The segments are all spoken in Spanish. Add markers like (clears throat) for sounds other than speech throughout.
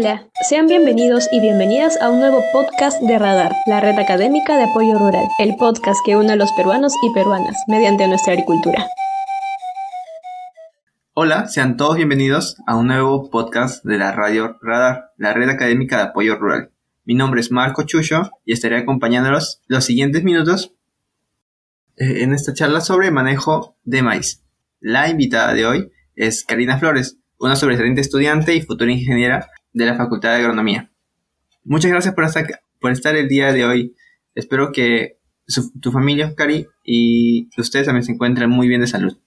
Hola, sean bienvenidos y bienvenidas a un nuevo podcast de Radar, la red académica de apoyo rural, el podcast que une a los peruanos y peruanas mediante nuestra agricultura. Hola, sean todos bienvenidos a un nuevo podcast de la radio Radar, la red académica de apoyo rural. Mi nombre es Marco Chucho y estaré acompañándolos los siguientes minutos eh, en esta charla sobre manejo de maíz. La invitada de hoy es Karina Flores, una sobresaliente estudiante y futura ingeniera de la Facultad de Agronomía. Muchas gracias por estar, el día de hoy. Espero que tu familia, Cari, y ustedes también se encuentren muy bien de salud.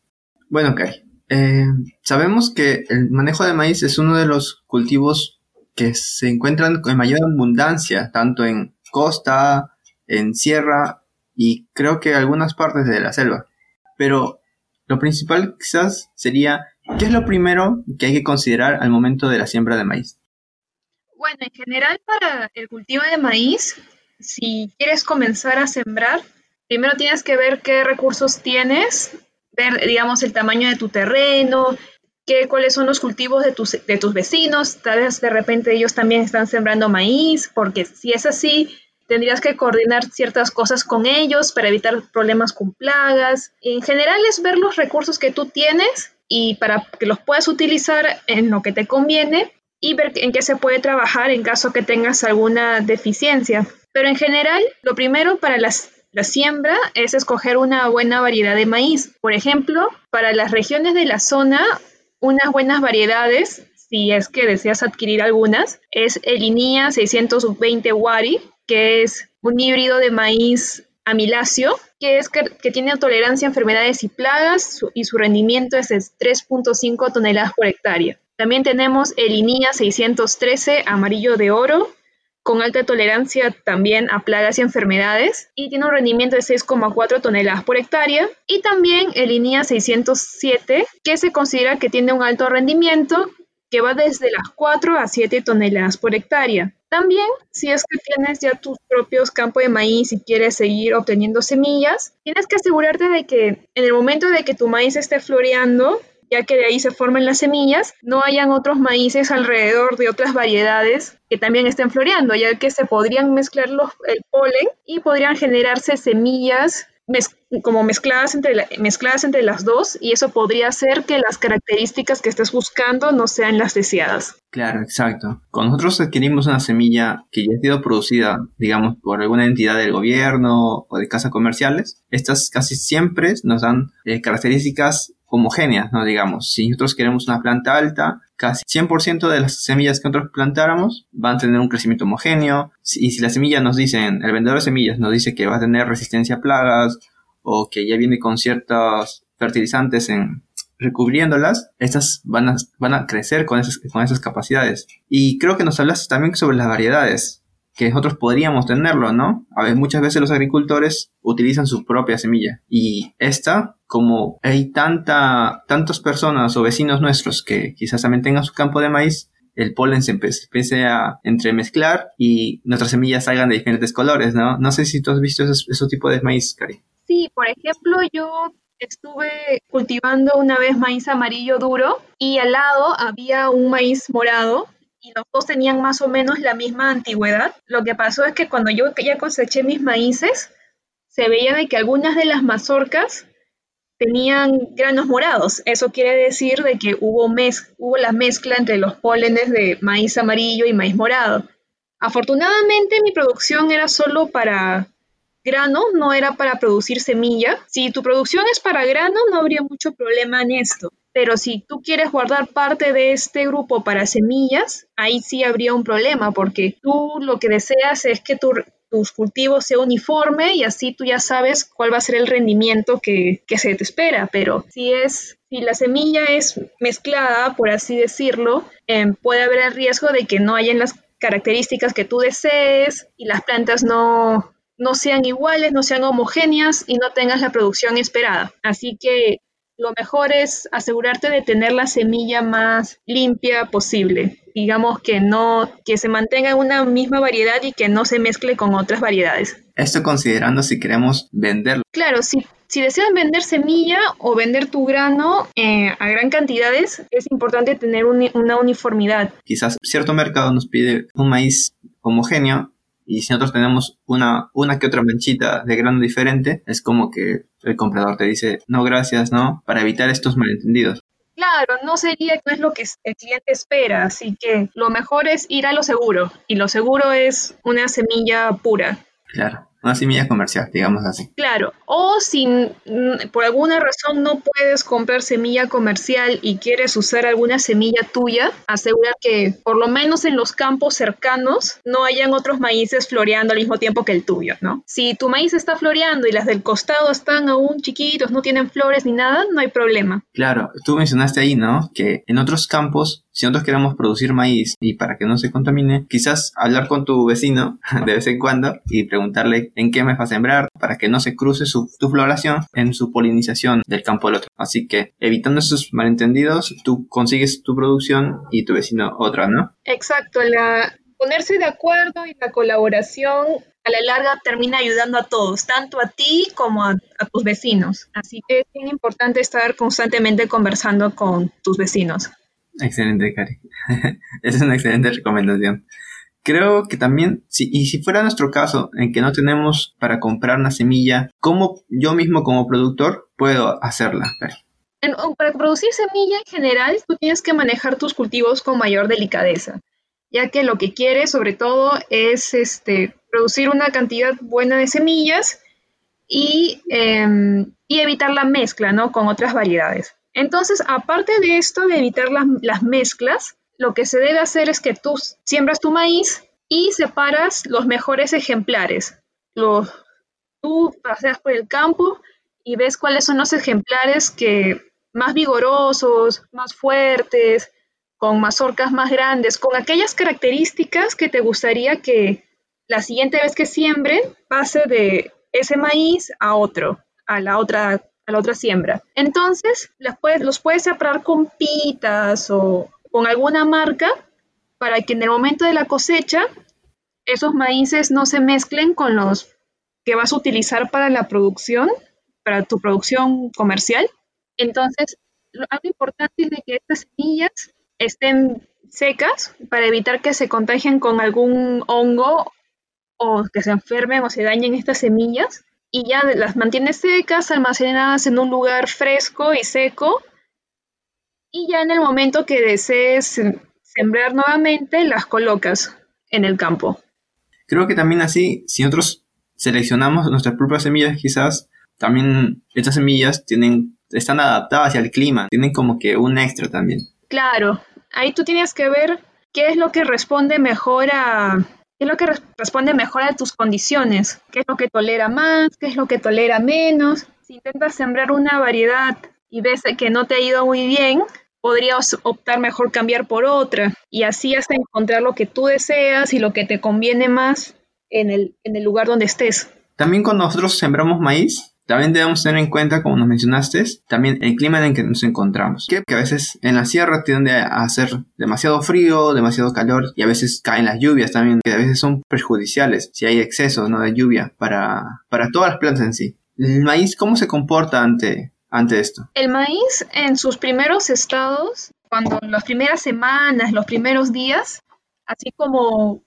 Bueno, Cari, eh, sabemos que el manejo de maíz es uno de los cultivos que se encuentran con mayor abundancia, tanto en costa, en sierra y creo que algunas partes de la selva. Pero lo principal quizás sería, ¿qué es lo primero que hay que considerar al momento de la siembra de maíz? Bueno, en general para el cultivo de maíz, si quieres comenzar a sembrar, primero tienes que ver qué recursos tienes, ver, digamos, el tamaño de tu terreno, qué, cuáles son los cultivos de tus, de tus vecinos, tal vez de repente ellos también están sembrando maíz, porque si es así, tendrías que coordinar ciertas cosas con ellos para evitar problemas con plagas. En general es ver los recursos que tú tienes y para que los puedas utilizar en lo que te conviene y ver en qué se puede trabajar en caso que tengas alguna deficiencia. Pero en general, lo primero para la siembra es escoger una buena variedad de maíz. Por ejemplo, para las regiones de la zona, unas buenas variedades, si es que deseas adquirir algunas, es el INIA 620 Wari, que es un híbrido de maíz amiláceo, que, es que, que, tiene tolerancia a enfermedades y plagas y su rendimiento es de 3.5 toneladas por hectárea. También tenemos el INIA 613 amarillo de oro, con alta tolerancia también a plagas y enfermedades, y tiene un rendimiento de 6,4 toneladas por hectárea. Y también el INIA 607, que se considera que tiene un alto rendimiento, que va desde las 4 a 7 toneladas por hectárea. También, si es que tienes ya tus propios campos de maíz y quieres seguir obteniendo semillas, tienes que asegurarte de que en el momento de que tu maíz esté floreando, ya que de ahí se formen las semillas, no hayan otros maíces alrededor de otras variedades que también estén floreando, ya que se podrían mezclar los, el polen y podrían generarse semillas como mezcladas entre, mezcladas entre las dos y eso podría hacer que las características que estés buscando no sean las deseadas. Claro, exacto. Cuando nosotros adquirimos una semilla que ya ha sido producida, digamos, por alguna entidad del gobierno o de casas comerciales, estas casi siempre nos dan eh, características homogéneas, ¿no? Digamos, si nosotros queremos una planta alta, casi 100% de las semillas que nosotros plantáramos van a tener un crecimiento homogéneo. Y si las semillas nos dicen, el vendedor de semillas nos dice que va a tener resistencia a plagas o que ya viene con ciertos fertilizantes en recubriéndolas, estas van a, van a crecer con esas, con esas capacidades. Y creo que nos hablaste también sobre las variedades que nosotros podríamos tenerlo, ¿no? A ver, muchas veces los agricultores utilizan su propia semilla y esta, como hay tanta, tantas personas o vecinos nuestros que quizás también tengan su campo de maíz, el polen se empiece a entremezclar y nuestras semillas salgan de diferentes colores, ¿no? No sé si tú has visto esos, tipos de maíz, Cari. Sí, por ejemplo, yo estuve cultivando una vez maíz amarillo duro y al lado había un maíz morado y los dos tenían más o menos la misma antigüedad. Lo que pasó es que cuando yo ya coseché mis maíces, se veía de que algunas de las mazorcas tenían granos morados. Eso quiere decir de que hubo, mez hubo la mezcla entre los pólenes de maíz amarillo y maíz morado. Afortunadamente mi producción era solo para grano, no era para producir semilla. Si tu producción es para grano, no habría mucho problema en esto. Pero si tú quieres guardar parte de este grupo para semillas, ahí sí habría un problema, porque tú lo que deseas es que tus cultivos sea uniforme y así tú ya sabes cuál va a ser el rendimiento que, se te espera. Pero si es si la semilla es mezclada, por así decirlo, em, puede haber el riesgo de que no hayan las características que tú desees y las plantas no, no sean iguales, no sean homogéneas y no tengas la producción esperada. Así que lo mejor es asegurarte de tener la semilla más limpia posible. Digamos que no, que se mantenga una misma variedad y que no se mezcle con otras variedades. Esto considerando si queremos venderlo. Claro, si, si deseas vender semilla o vender tu grano eh, a gran cantidades, es importante tener una uniformidad. Quizás cierto mercado nos pide un maíz homogéneo y si nosotros tenemos una, una que otra manchita de grano diferente, es como que el comprador te dice, no, gracias, ¿no? Para evitar estos malentendidos. Claro, no sería, no es lo que el cliente espera, así que lo mejor es ir a lo seguro, y lo seguro es una semilla pura. Claro una semilla comercial, digamos así. Claro, o si mm, por alguna razón no puedes comprar semilla comercial y quieres usar alguna semilla tuya, asegura que por lo menos en los campos cercanos no hayan otros maíces floreando al mismo tiempo que el tuyo, ¿no? Si tu maíz está floreando y las del costado están aún chiquitos, no tienen flores ni nada, no hay problema. Claro, tú mencionaste ahí, ¿no? Que en otros campos si nosotros queremos producir maíz y para que no se contamine, quizás hablar con tu vecino (laughs) de vez en cuando y preguntarle en qué me va a sembrar para que no se cruce su, tu floración en su polinización del campo del otro. Así que evitando esos malentendidos, tú consigues tu producción y tu vecino otra, ¿no? Exacto, la ponerse de acuerdo y la colaboración a la larga termina ayudando a todos, tanto a ti como a, a, tus vecinos. Así que es bien importante estar constantemente conversando con tus vecinos. Excelente, Cari. (laughs) Es una excelente recomendación. Creo que también, si, y si fuera nuestro caso, en que no tenemos para comprar una semilla, ¿cómo yo mismo como productor puedo hacerla, Cari? para producir semilla en general, tú tienes que manejar tus cultivos con mayor delicadeza, ya que lo que quieres sobre todo es este, producir una cantidad buena de semillas y, em, y evitar la mezcla ¿no? con otras variedades. Entonces, aparte de esto, de evitar las, mezclas, lo que se debe hacer es que tú siembras tu maíz y separas los mejores ejemplares. tú paseas por el campo y ves cuáles son los ejemplares que más vigorosos, más fuertes, con mazorcas más grandes, con aquellas características que te gustaría que la siguiente vez que siembren pase de ese maíz a otro, a la otra la otra siembra. Entonces, los puedes separar con pitas o con alguna marca para que en el momento de la cosecha esos maíces no se mezclen con los que vas a utilizar para la producción, para tu producción comercial. Entonces, algo importante es de que estas semillas estén secas para evitar que se contagien con algún hongo o que se enfermen o se dañen estas semillas y ya las mantienes secas, almacenadas en un lugar fresco y seco. Y ya en el momento que desees sembrar nuevamente, las colocas en el campo. Creo que también así, si nosotros seleccionamos nuestras propias semillas, quizás también estas semillas tienen, están adaptadas al clima, tienen como que un extra también. Claro, ahí tú tienes que ver qué es lo que responde mejor a, ¿Qué es lo que responde mejor a tus condiciones? ¿Qué es lo que tolera más? ¿Qué es lo que tolera menos? Si intentas sembrar una variedad y ves que no te ha ido muy bien, podrías optar mejor cambiar por otra y así hasta encontrar lo que tú deseas y lo que te conviene más en el, en el lugar donde estés. También cuando nosotros sembramos maíz, también debemos tener en cuenta, como nos mencionaste, también el clima en el que nos encontramos. Que, a veces en la sierra tiende a hacer demasiado frío, demasiado calor y a veces caen las lluvias también, que a veces son perjudiciales si hay exceso ¿no? de lluvia para, para todas las plantas en sí. ¿El maíz cómo se comporta ante, ante esto? El maíz en sus primeros estados, cuando las primeras semanas, los primeros días, así como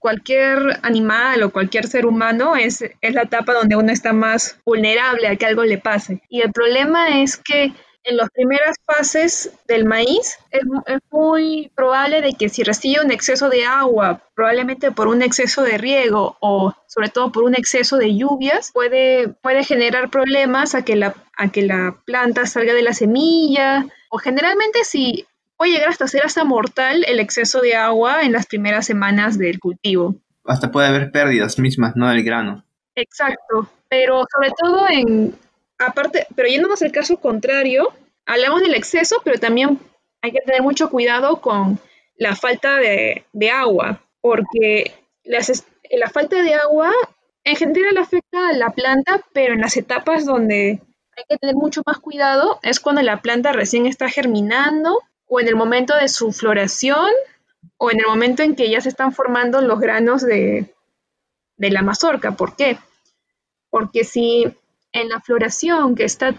cualquier animal o cualquier ser humano es, es la etapa donde uno está más vulnerable a que algo le pase. Y el problema es que en las primeras fases del maíz es, muy probable de que si recibe un exceso de agua, probablemente por un exceso de riego o sobre todo por un exceso de lluvias, puede, puede generar problemas a que, la, a que la planta salga de la semilla o generalmente si puede llegar hasta ser hasta mortal el exceso de agua en las primeras semanas del cultivo. Hasta puede haber pérdidas mismas, ¿no? Del grano. Exacto, pero sobre todo en, aparte, pero yéndonos al caso contrario, hablamos del exceso, pero también hay que tener mucho cuidado con la falta de, agua, porque la falta de agua en general afecta a la planta, pero en las etapas donde hay que tener mucho más cuidado es cuando la planta recién está germinando o en el momento de su floración o en el momento en que ya se están formando los granos de, la mazorca. ¿Por qué? Porque si en la floración que está,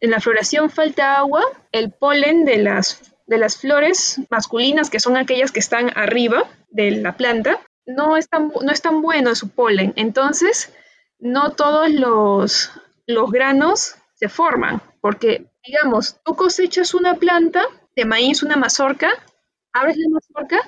en la floración falta agua, el polen de las, de las flores masculinas, que son aquellas que están arriba de la planta, no es tan, no es tan bueno su polen. Entonces, no todos los, los granos se forman, porque, digamos, tú cosechas una planta de maíz, una mazorca, abres la mazorca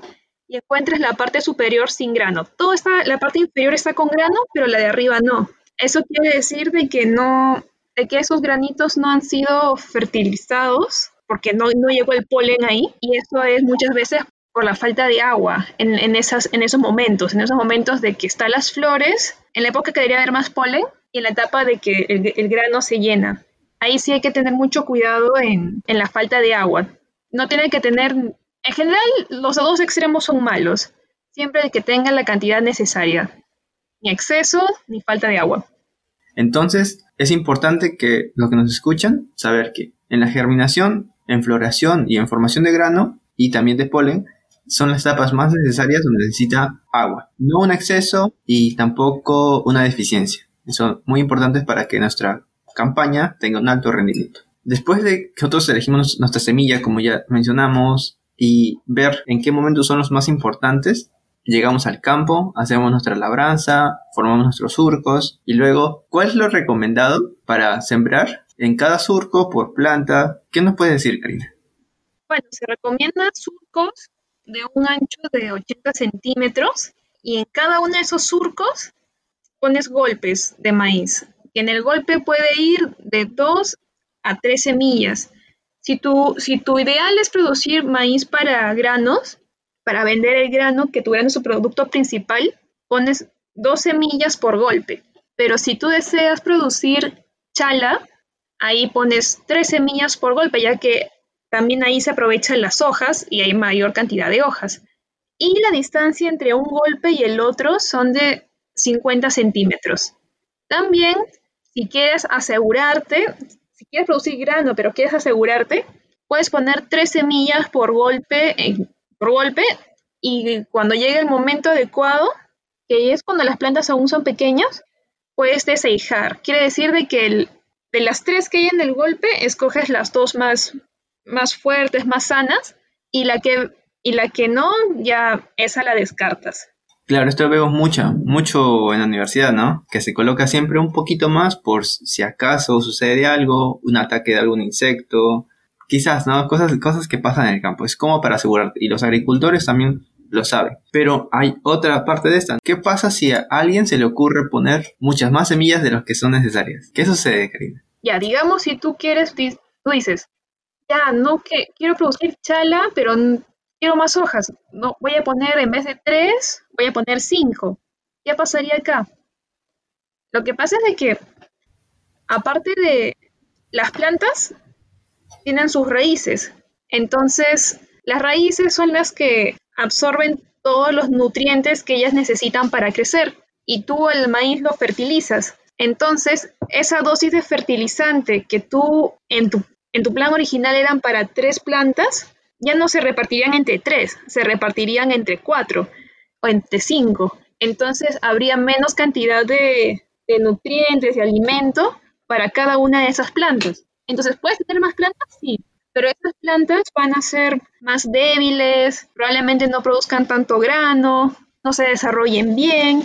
y encuentras la parte superior sin grano. Todo está, la parte inferior está con grano, pero la de arriba no. Eso quiere decir de que no, de que esos granitos no han sido fertilizados porque no, no llegó el polen ahí y eso es muchas veces por la falta de agua en, en, esas, en esos momentos, en esos momentos de que están las flores, en la época que debería haber más polen y en la etapa de que el, el grano se llena. Ahí sí hay que tener mucho cuidado en, en la falta de agua. No tiene que tener, en general los dos extremos son malos, siempre que tengan la cantidad necesaria ni exceso ni falta de agua. Entonces, es importante que los que nos escuchan, saber que en la germinación, en floración y en formación de grano y también de polen, son las etapas más necesarias donde necesita agua. No un exceso y tampoco una deficiencia. Son muy importantes para que nuestra campaña tenga un alto rendimiento. Después de que nosotros elegimos nuestra semilla, como ya mencionamos, y ver en qué momentos son los más importantes, llegamos al campo, hacemos nuestra labranza, formamos nuestros surcos y luego, ¿cuál es lo recomendado para sembrar en cada surco por planta? ¿Qué nos puede decir, Karina? Bueno, se recomiendan surcos de un ancho de 80 centímetros y en cada uno de esos surcos pones golpes de maíz. En el golpe puede ir de 2 a 3 semillas. Si tu, si tu ideal es producir maíz para granos, para vender el grano, que tu grano es su producto principal, pones dos semillas por golpe. Pero si tú deseas producir chala, ahí pones tres semillas por golpe, ya que también ahí se aprovechan las hojas y hay mayor cantidad de hojas. Y la distancia entre un golpe y el otro son de 50 centímetros. También, si quieres asegurarte, quieres producir grano, pero quieres asegurarte, puedes poner tres semillas por golpe en, golpe y cuando llegue el momento adecuado, que es cuando las plantas aún son pequeñas, puedes deseijar. Quiere decir de que de las tres que hay en el golpe, escoges las dos más, más fuertes, más sanas, y la, que, y la que no, ya esa la descartas. Claro, esto veo mucho, mucho en la universidad, ¿no? Que se coloca siempre un poquito más por si acaso sucede algo, un ataque de algún insecto, Quizás, ¿no? Cosas, cosas que pasan en el campo. Es como para asegurarte. Y los agricultores también lo saben. Pero hay otra parte de esta. ¿Qué pasa si a alguien se le ocurre poner muchas más semillas de las que son necesarias? ¿Qué sucede, Karina? Ya, digamos, si tú quieres, tú dices, ya, no que quiero producir chala, pero quiero más hojas. No, voy a poner, en vez de tres, voy a poner cinco. ¿Qué pasaría acá? Lo que pasa es de que, aparte de las plantas, tienen sus raíces. Entonces, las raíces son las que absorben todos los nutrientes que ellas necesitan para crecer y tú el maíz lo fertilizas. Entonces, esa dosis de fertilizante que tú en tu, en tu plan original eran para tres plantas, ya no se repartirían entre tres, se repartirían entre cuatro entre cinco. Entonces, habría menos cantidad de, nutrientes, de alimento para cada una de esas plantas. Entonces, ¿puedes tener más plantas? Sí, pero esas plantas van a ser más débiles, probablemente no produzcan tanto grano, no se desarrollen bien,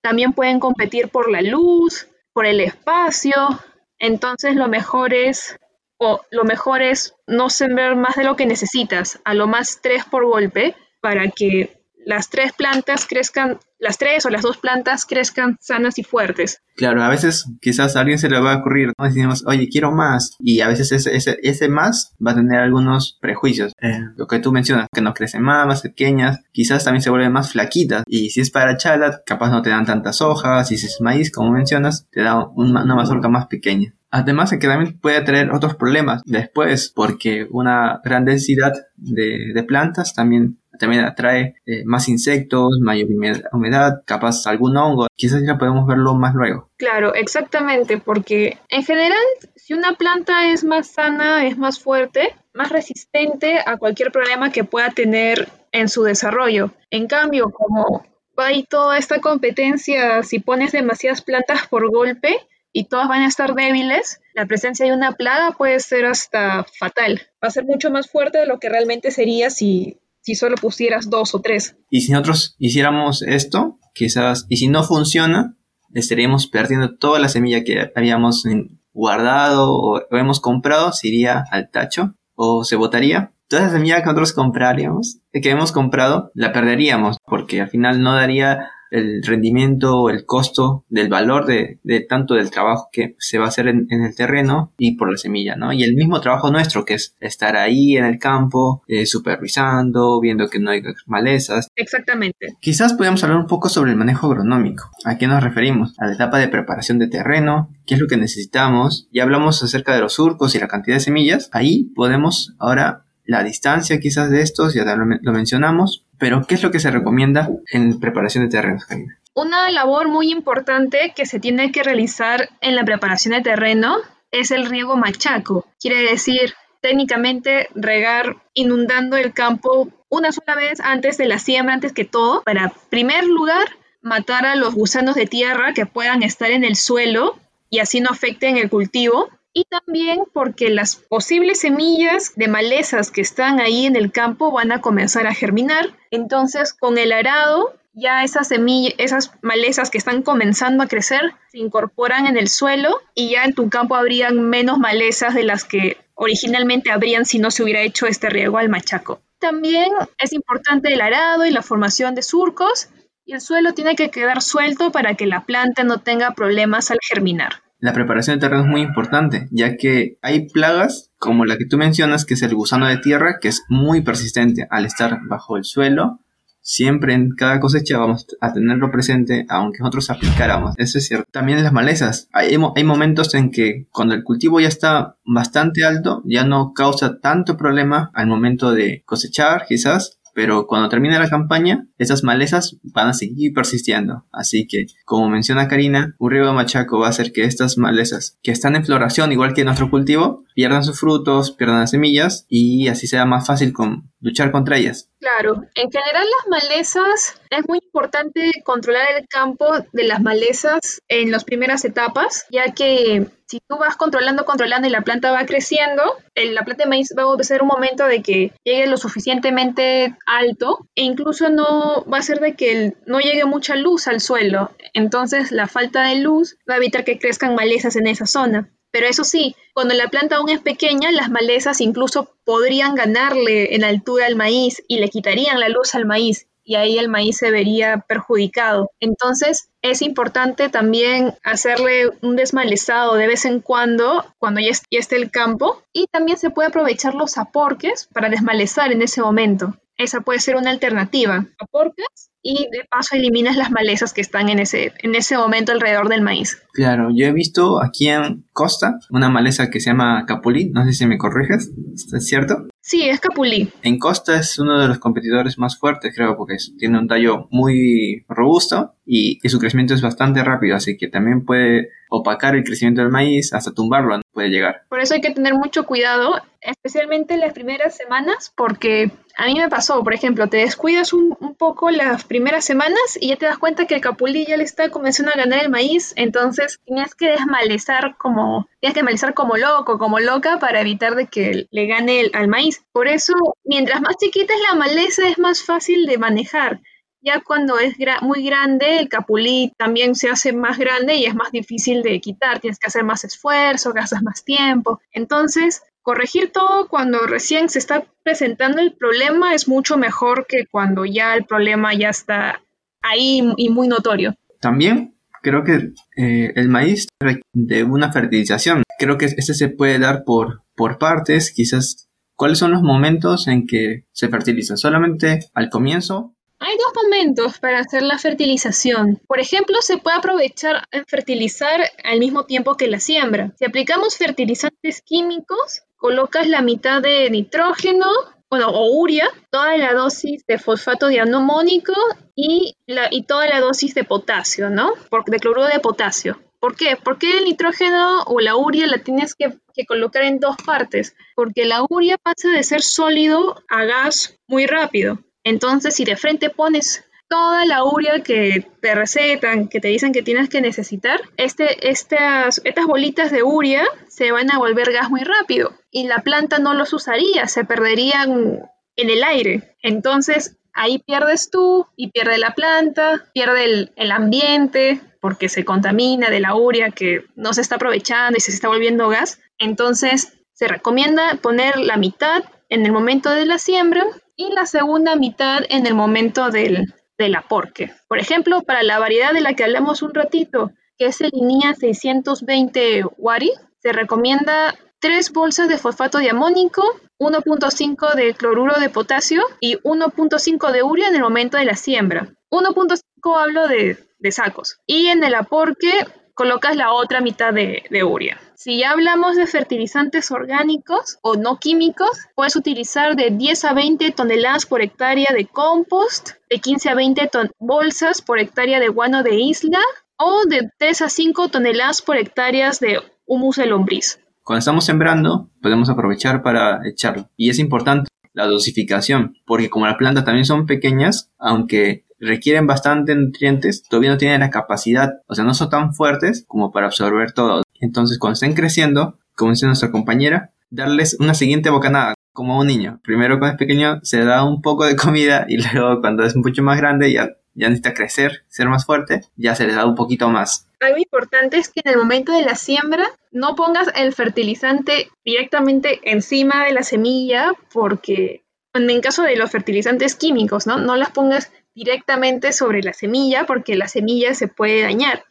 también pueden competir por la luz, por el espacio, entonces lo mejor es o lo mejor es no sembrar más de lo que necesitas, a lo más tres por golpe, para que las tres plantas crezcan, las tres o las dos plantas crezcan sanas y fuertes. Claro, a veces quizás a alguien se le va a ocurrir, ¿no? decimos, oye, quiero más, y a veces ese, ese, ese más va a tener algunos prejuicios. Eh, lo que tú mencionas, que no crecen más, más pequeñas, quizás también se vuelven más flaquitas, y si es para chala, capaz no te dan tantas hojas, y si es maíz, como mencionas, te da una mazorca más pequeña. Además de que también puede traer otros problemas después, porque una gran densidad de, de plantas también también atrae eh, más insectos, mayor humedad, capaz algún hongo. Quizás ya podemos verlo más luego. Claro, exactamente, porque en general, si una planta es más sana, es más fuerte, más resistente a cualquier problema que pueda tener en su desarrollo. En cambio, como hay toda esta competencia, si pones demasiadas plantas por golpe, y todas van a estar débiles, la presencia de una plaga puede ser hasta fatal. Va a ser mucho más fuerte de lo que realmente sería si, si solo pusieras dos o tres. Y si nosotros hiciéramos esto, quizás, y si no funciona, estaríamos perdiendo toda la semilla que habíamos guardado o hemos comprado, se iría al tacho o se botaría. Toda esa semilla que nosotros compraríamos, que hemos comprado, la perderíamos porque al final no daría el rendimiento, el costo del valor de, de, tanto del trabajo que se va a hacer en, en, el terreno y por la semilla, ¿no? Y el mismo trabajo nuestro, que es estar ahí en el campo, eh, supervisando, viendo que no hay malezas. Exactamente. Quizás podríamos hablar un poco sobre el manejo agronómico. ¿A qué nos referimos? A la etapa de preparación de terreno, qué es lo que necesitamos. Ya hablamos acerca de los surcos y la cantidad de semillas. Ahí podemos ahora la distancia quizás de estos, ya lo, lo mencionamos, pero, ¿qué es lo que se recomienda en preparación de terrenos, Karina? Una labor muy importante que se tiene que realizar en la preparación de terreno es el riego machaco. Quiere decir, técnicamente, regar inundando el campo una sola vez antes de la siembra, antes que todo, para, primer lugar, matar a los gusanos de tierra que puedan estar en el suelo y así no afecten el cultivo y también porque las posibles semillas de malezas que están ahí en el campo van a comenzar a germinar. Entonces, con el arado, ya esas semillas, esas malezas que están comenzando a crecer se incorporan en el suelo y ya en tu campo habrían menos malezas de las que originalmente habrían si no se hubiera hecho este riego al machaco. También es importante el arado y la formación de surcos y el suelo tiene que quedar suelto para que la planta no tenga problemas al germinar. La preparación de terreno es muy importante, ya que hay plagas como la que tú mencionas, que es el gusano de tierra, que es muy persistente al estar bajo el suelo. Siempre en cada cosecha vamos a tenerlo presente, aunque nosotros aplicáramos. Eso es cierto. También las malezas. Hay, hay momentos en que cuando el cultivo ya está bastante alto, ya no causa tanto problema al momento de cosechar, quizás, pero cuando termine la campaña, esas malezas van a seguir persistiendo. Así que, como menciona Karina, un riego machaco va a hacer que estas malezas, que están en floración igual que nuestro cultivo, pierdan sus frutos, pierdan las semillas y así sea más fácil luchar contra ellas. Claro, en general las malezas, es muy importante controlar el campo de las malezas en las primeras etapas, ya que si tú vas controlando, controlando y la planta va creciendo, la planta de maíz va a ser un momento de que llegue lo suficientemente alto e incluso no va a ser de que no llegue mucha luz al suelo. Entonces la falta de luz va a evitar que crezcan malezas en esa zona. Pero eso sí, cuando la planta aún es pequeña, las malezas incluso podrían ganarle en altura al maíz y le quitarían la luz al maíz y ahí el maíz se vería perjudicado. Entonces es importante también hacerle un desmalezado de vez en cuando, cuando ya esté el campo, y también se puede aprovechar los aporques para desmalezar en ese momento. Esa puede ser una alternativa. Aporcas y de paso eliminas las malezas que están en ese, en ese momento alrededor del maíz. Claro, yo he visto aquí en Costa una maleza que se llama capulí, no sé si me corriges, ¿es cierto? Sí, es capulí. En Costa es uno de los competidores más fuertes, creo, porque tiene un tallo muy robusto y, y su crecimiento es bastante rápido, así que también puede opacar el crecimiento del maíz hasta tumbarlo, puede llegar. Por eso hay que tener mucho cuidado, especialmente en las primeras semanas, porque a mí me pasó, por ejemplo, te descuidas un, poco las primeras semanas y ya te das cuenta que el capulí ya le está comenzando a ganar el maíz, entonces tienes que desmalezar como, tienes que desmalezar como loco, como loca para evitar de que le gane el, al maíz. Por eso, mientras más chiquita es la maleza, es más fácil de manejar. Ya cuando es muy grande, el capulí también se hace más grande y es más difícil de quitar. Tienes que hacer más esfuerzo, gastas más tiempo. Entonces, corregir todo cuando recién se está presentando el problema es mucho mejor que cuando ya el problema ya está ahí y muy notorio. También creo que eh, el maíz de una fertilización. Creo que este se puede dar por, por partes, quizás. ¿Cuáles son los momentos en que se fertiliza? ¿Solamente al comienzo hay dos momentos para hacer la fertilización. Por ejemplo, se puede aprovechar en fertilizar al mismo tiempo que la siembra. Si aplicamos fertilizantes químicos, colocas la mitad de nitrógeno bueno, o urea, toda la dosis de fosfato dianomónico y, la, y toda la dosis de potasio, ¿no? de cloruro de potasio. ¿Por qué? Porque el nitrógeno o la urea la tienes que, colocar en dos partes, porque la urea pasa de ser sólido a gas muy rápido. Entonces, si de frente pones toda la urea que te recetan, que te dicen que tienes que necesitar, este, estas, estas bolitas de urea se van a volver gas muy rápido y la planta no los usaría, se perderían en el aire. Entonces ahí pierdes tú y pierde la planta, pierde el, el, ambiente porque se contamina de la urea que no se está aprovechando y se está volviendo gas. Entonces se recomienda poner la mitad en el momento de la siembra y la segunda mitad en el momento del, del aporque. Por ejemplo, para la variedad de la que hablamos un ratito, que es el INIA 620 Wari, se recomienda 3 bolsas de fosfato de amónico, 1.5 de cloruro de potasio y 1.5 de urea en el momento de la siembra. 1.5 hablo de, de, sacos. Y en el aporque colocas la otra mitad de, de urea. Si ya hablamos de fertilizantes orgánicos o no químicos, puedes utilizar de 10 a 20 toneladas por hectárea de compost, de 15 a 20 bolsas por hectárea de guano de isla o de 3 a 5 toneladas por hectáreas de humus de lombriz. Cuando estamos sembrando, podemos aprovechar para echarlo. Y es importante la dosificación, porque como las plantas también son pequeñas, aunque requieren bastante nutrientes, todavía no tienen la capacidad, o sea, no son tan fuertes como para absorber todo. Entonces, cuando estén creciendo, como dice nuestra compañera, darles una siguiente bocanada, como un niño. Primero cuando es pequeño se da un poco de comida y (laughs) luego cuando es mucho más grande ya, ya necesita crecer, ser más fuerte, ya se les da un poquito más. Algo importante es que en el momento de la siembra no pongas el fertilizante directamente encima de la semilla porque en caso de los fertilizantes químicos, ¿no? No las pongas directamente sobre la semilla porque la semilla se puede dañar.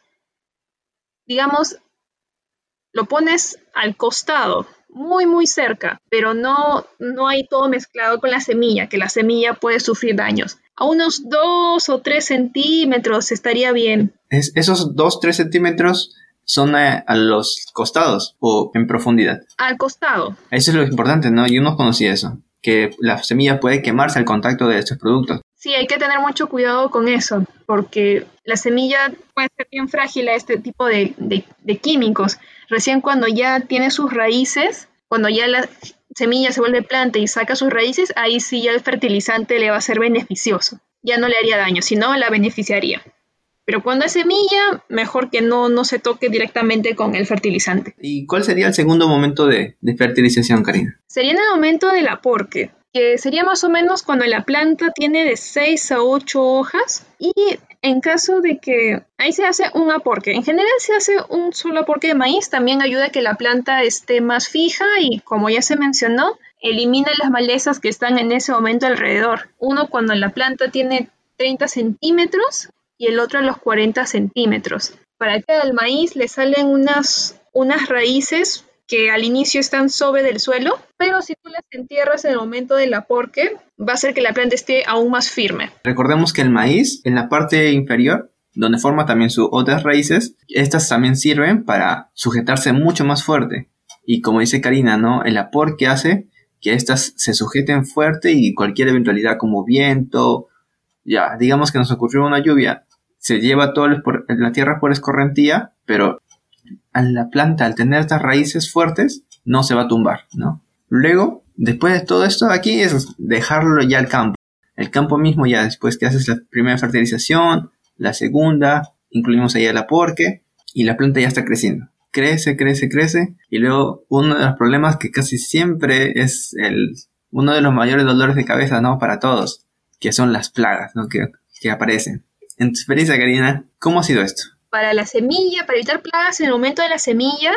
Digamos, lo pones al costado, muy muy cerca, pero no, no hay todo mezclado con la semilla, que la semilla puede sufrir daños. A unos 2 o 3 centímetros estaría bien. Es, esos 2 3 centímetros son a, a, los costados o en profundidad. Al costado. Eso es lo importante, ¿no? Yo no conocía eso, que la semilla puede quemarse al contacto de estos productos. Sí, hay que tener mucho cuidado con eso, porque la semilla puede ser bien frágil a este tipo de, de, de químicos. Recién cuando ya tiene sus raíces, cuando ya la semilla se vuelve planta y saca sus raíces, ahí sí ya el fertilizante le va a ser beneficioso. Ya no le haría daño, sino la beneficiaría. Pero cuando es semilla, mejor que no, no se toque directamente con el fertilizante. ¿Y cuál sería el segundo momento de, de fertilización, Karina? Sería en el momento del aporque, que sería más o menos cuando la planta tiene de 6 a 8 hojas y en caso de que ahí se hace un aporque. En general se hace un solo aporque de maíz, también ayuda a que la planta esté más fija y como ya se mencionó, elimina las malezas que están en ese momento alrededor. Uno cuando la planta tiene 30 centímetros y el otro a los 40 centímetros. Para que al maíz le salen unas, unas raíces que al inicio están sobre del suelo, pero si tú las entierras en el momento del aporque, va a hacer que la planta esté aún más firme. Recordemos que el maíz, en la parte inferior, donde forma también sus otras raíces, estas también sirven para sujetarse mucho más fuerte. Y como dice Karina, ¿no? El aporque hace que estas se sujeten fuerte y cualquier eventualidad como viento, ya, digamos que nos ocurrió una lluvia, se lleva toda la tierra por escorrentía, pero a la planta, al tener estas raíces fuertes, no se va a tumbar, ¿no? Luego, después de todo esto aquí, es dejarlo ya al campo. El campo mismo ya después que haces la primera fertilización, la segunda, incluimos ahí el aporque y la planta ya está creciendo. Crece, crece, crece y luego uno de los problemas que casi siempre es el, uno de los mayores dolores de cabeza, ¿no? Para todos, que son las plagas, ¿no? Que, que aparecen. En tu experiencia, Karina, ¿cómo ha sido esto? para la semilla, para evitar plagas en el momento de la semilla,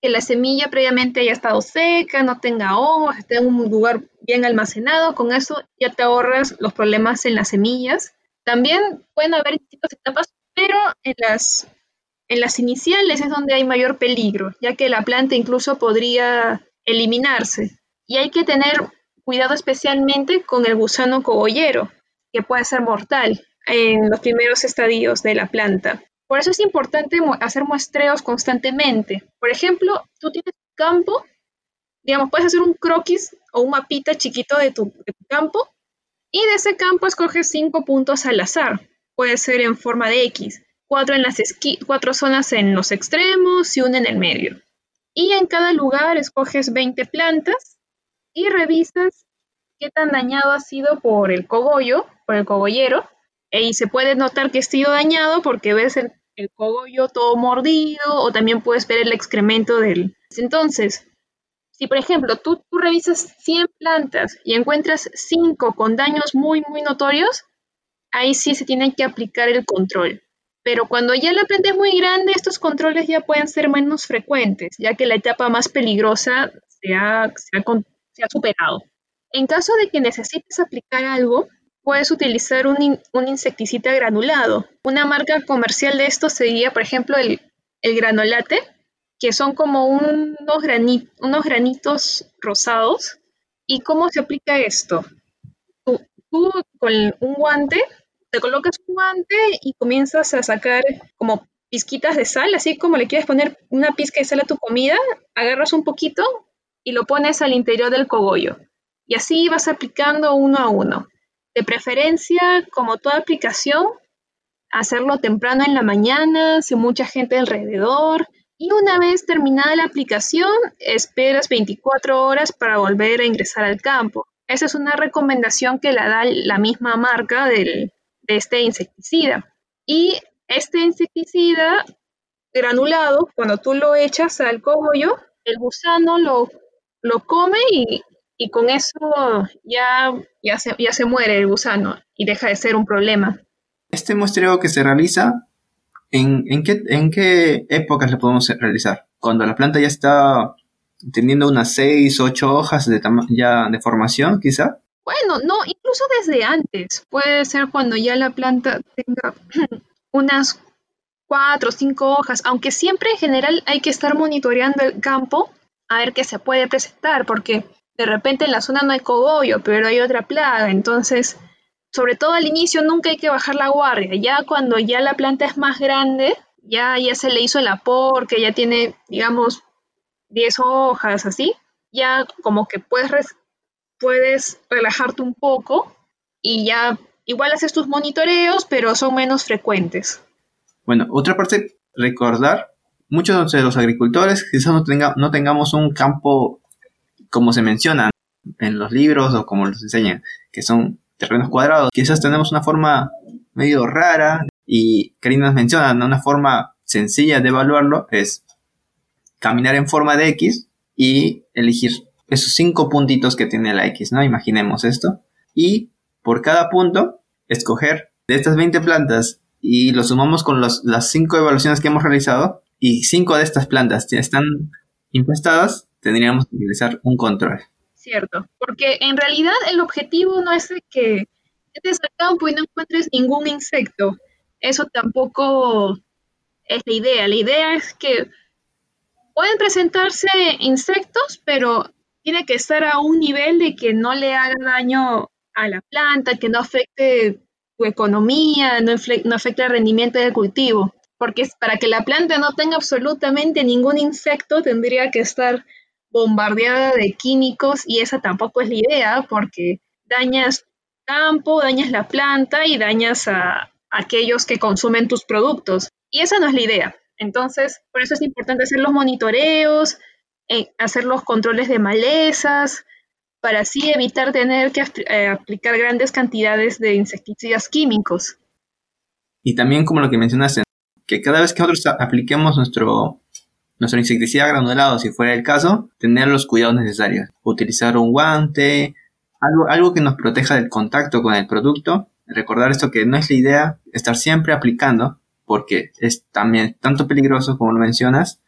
que la semilla previamente haya estado seca, no tenga hongos, esté en un lugar bien almacenado, con eso ya te ahorras los problemas en las semillas. También pueden haber distintas etapas, pero en las, en las iniciales es donde hay mayor peligro, ya que la planta incluso podría eliminarse. Y hay que tener cuidado especialmente con el gusano cogollero, que puede ser mortal en los primeros estadios de la planta. Por eso es importante hacer muestreos constantemente. Por ejemplo, tú tienes un campo, digamos, puedes hacer un croquis o un mapita chiquito de tu, campo y de ese campo escoges cinco puntos al azar. Puede ser en forma de X, cuatro, en las cuatro zonas en los extremos y una en el medio. Y en cada lugar escoges 20 plantas y revisas qué tan dañado ha sido por el cogollo, por el cogollero, y se puede notar que ha sido dañado porque ves el, el cogollo todo mordido o también puedes ver el excremento del... Entonces, si por ejemplo tú, revisas 100 plantas y encuentras 5 con daños muy, muy notorios, ahí sí se tiene que aplicar el control. Pero cuando ya la planta es muy grande, estos controles ya pueden ser menos frecuentes, ya que la etapa más peligrosa se ha, se ha, superado. En caso de que necesites aplicar algo, puedes utilizar un, insecticida granulado. Una marca comercial de esto sería, por ejemplo, el, el granolate, que son como unos, unos granitos rosados. ¿Y cómo se aplica esto? Tú, tú con un guante te colocas un guante y comienzas a sacar como pizquitas de sal, así como le quieres poner una pizca de sal a tu comida, agarras un poquito y lo pones al interior del cogollo. Y así vas aplicando uno a uno. De preferencia, como toda aplicación, hacerlo temprano en la mañana, sin mucha gente alrededor. Y una vez terminada la aplicación, esperas 24 horas para volver a ingresar al campo. Esa es una recomendación que la da la misma marca del, este insecticida. Y este insecticida granulado, cuando tú lo echas al cogollo, el gusano lo, lo come y, con eso ya, ya, se, ya se muere el gusano y deja de ser un problema. Este muestreo que se realiza, ¿en, en, qué, en qué épocas lo podemos realizar? Cuando la planta ya está teniendo unas 6, 8 hojas de ya de formación, quizá. Bueno, no, incluso desde antes. Puede ser cuando ya la planta tenga (clears throat) unas cuatro o cinco hojas, aunque siempre en general hay que estar monitoreando el campo a ver qué se puede presentar, porque de repente en la zona no hay cogollo, pero hay otra plaga, entonces, sobre todo al inicio nunca hay que bajar la guardia, ya cuando ya la planta es más grande, ya, ya se le hizo el aporte, ya tiene, digamos, 10 hojas así, ya como que puedes puedes relajarte un poco y ya igual haces tus monitoreos, pero son menos frecuentes. Bueno, otra parte, recordar, muchos de los agricultores quizás no, tenga, no tengamos un campo como se menciona en los libros o como los enseñan, que son terrenos cuadrados. Quizás tenemos una forma medio rara y Karina nos menciona, una forma sencilla de evaluarlo es caminar en forma de X y elegir esos cinco puntitos que tiene la X, ¿no? Imaginemos esto. Y por cada punto, escoger de estas 20 plantas y lo sumamos con las cinco evaluaciones que hemos realizado y cinco de estas plantas están infestadas, tendríamos que utilizar un control. Cierto, porque en realidad el objetivo no es que estés al campo y no encuentres ningún insecto. Eso tampoco es la idea. La idea es que pueden presentarse insectos, pero tiene que estar a un nivel de que no le haga daño a la planta, que no afecte tu economía, no, no afecte el rendimiento del cultivo. Porque para que la planta no tenga absolutamente ningún insecto, tendría que estar bombardeada de químicos y esa tampoco es la idea, porque dañas campo, dañas la planta y dañas a aquellos que consumen tus productos. Y esa no es la idea. Entonces, por eso es importante hacer los monitoreos, hacer los controles de malezas, para así evitar tener que eh, aplicar grandes cantidades de insecticidas químicos. Y también como lo que mencionaste, que cada vez que nosotros apliquemos nuestro, nuestro insecticida granulado, si fuera el caso, tener los cuidados necesarios. Utilizar un guante, algo, algo que nos proteja del contacto con el producto. Recordar esto que no es la idea estar siempre aplicando, porque es también tanto peligroso como lo mencionas,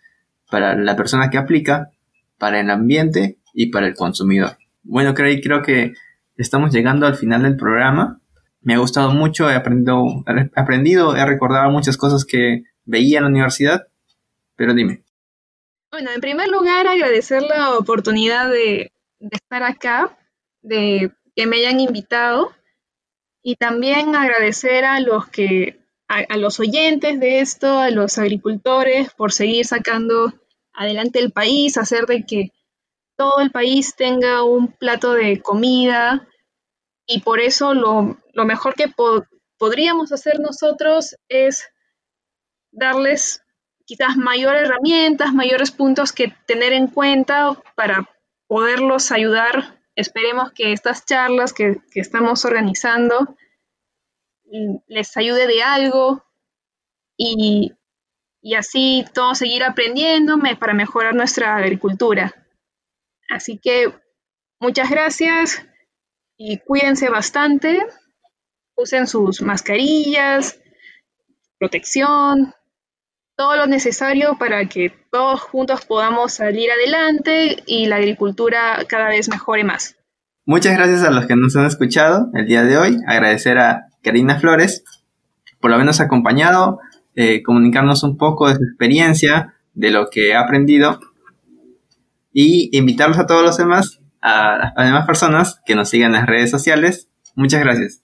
para la persona que aplica, para el ambiente y para el consumidor. Bueno, Craig, creo que estamos llegando al final del programa. Me ha gustado mucho, he aprendido, he aprendido, he recordado muchas cosas que veía en la universidad, pero dime. Bueno, en primer lugar, agradecer la oportunidad de, estar acá, de que me hayan invitado. Y también agradecer a los que a, los oyentes de esto, a los agricultores por seguir sacando adelante el país, hacer de que todo el país tenga un plato de comida. Y por eso lo, mejor que podríamos hacer nosotros es darles quizás mayores herramientas, mayores puntos que tener en cuenta para poderlos ayudar. Esperemos que estas charlas que, que estamos organizando les ayude de algo y, y así todos seguir aprendiendo para mejorar nuestra agricultura. Así que muchas gracias y cuídense bastante, usen sus mascarillas, protección, todo lo necesario para que todos juntos podamos salir adelante y la agricultura cada vez mejore más. Muchas gracias a los que nos han escuchado el día de hoy. Agradecer a Karina Flores por habernos acompañado, eh, comunicarnos un poco de su experiencia, de lo que ha aprendido y invitarlos a todos los demás, a las demás personas que nos sigan en las redes sociales. Muchas gracias.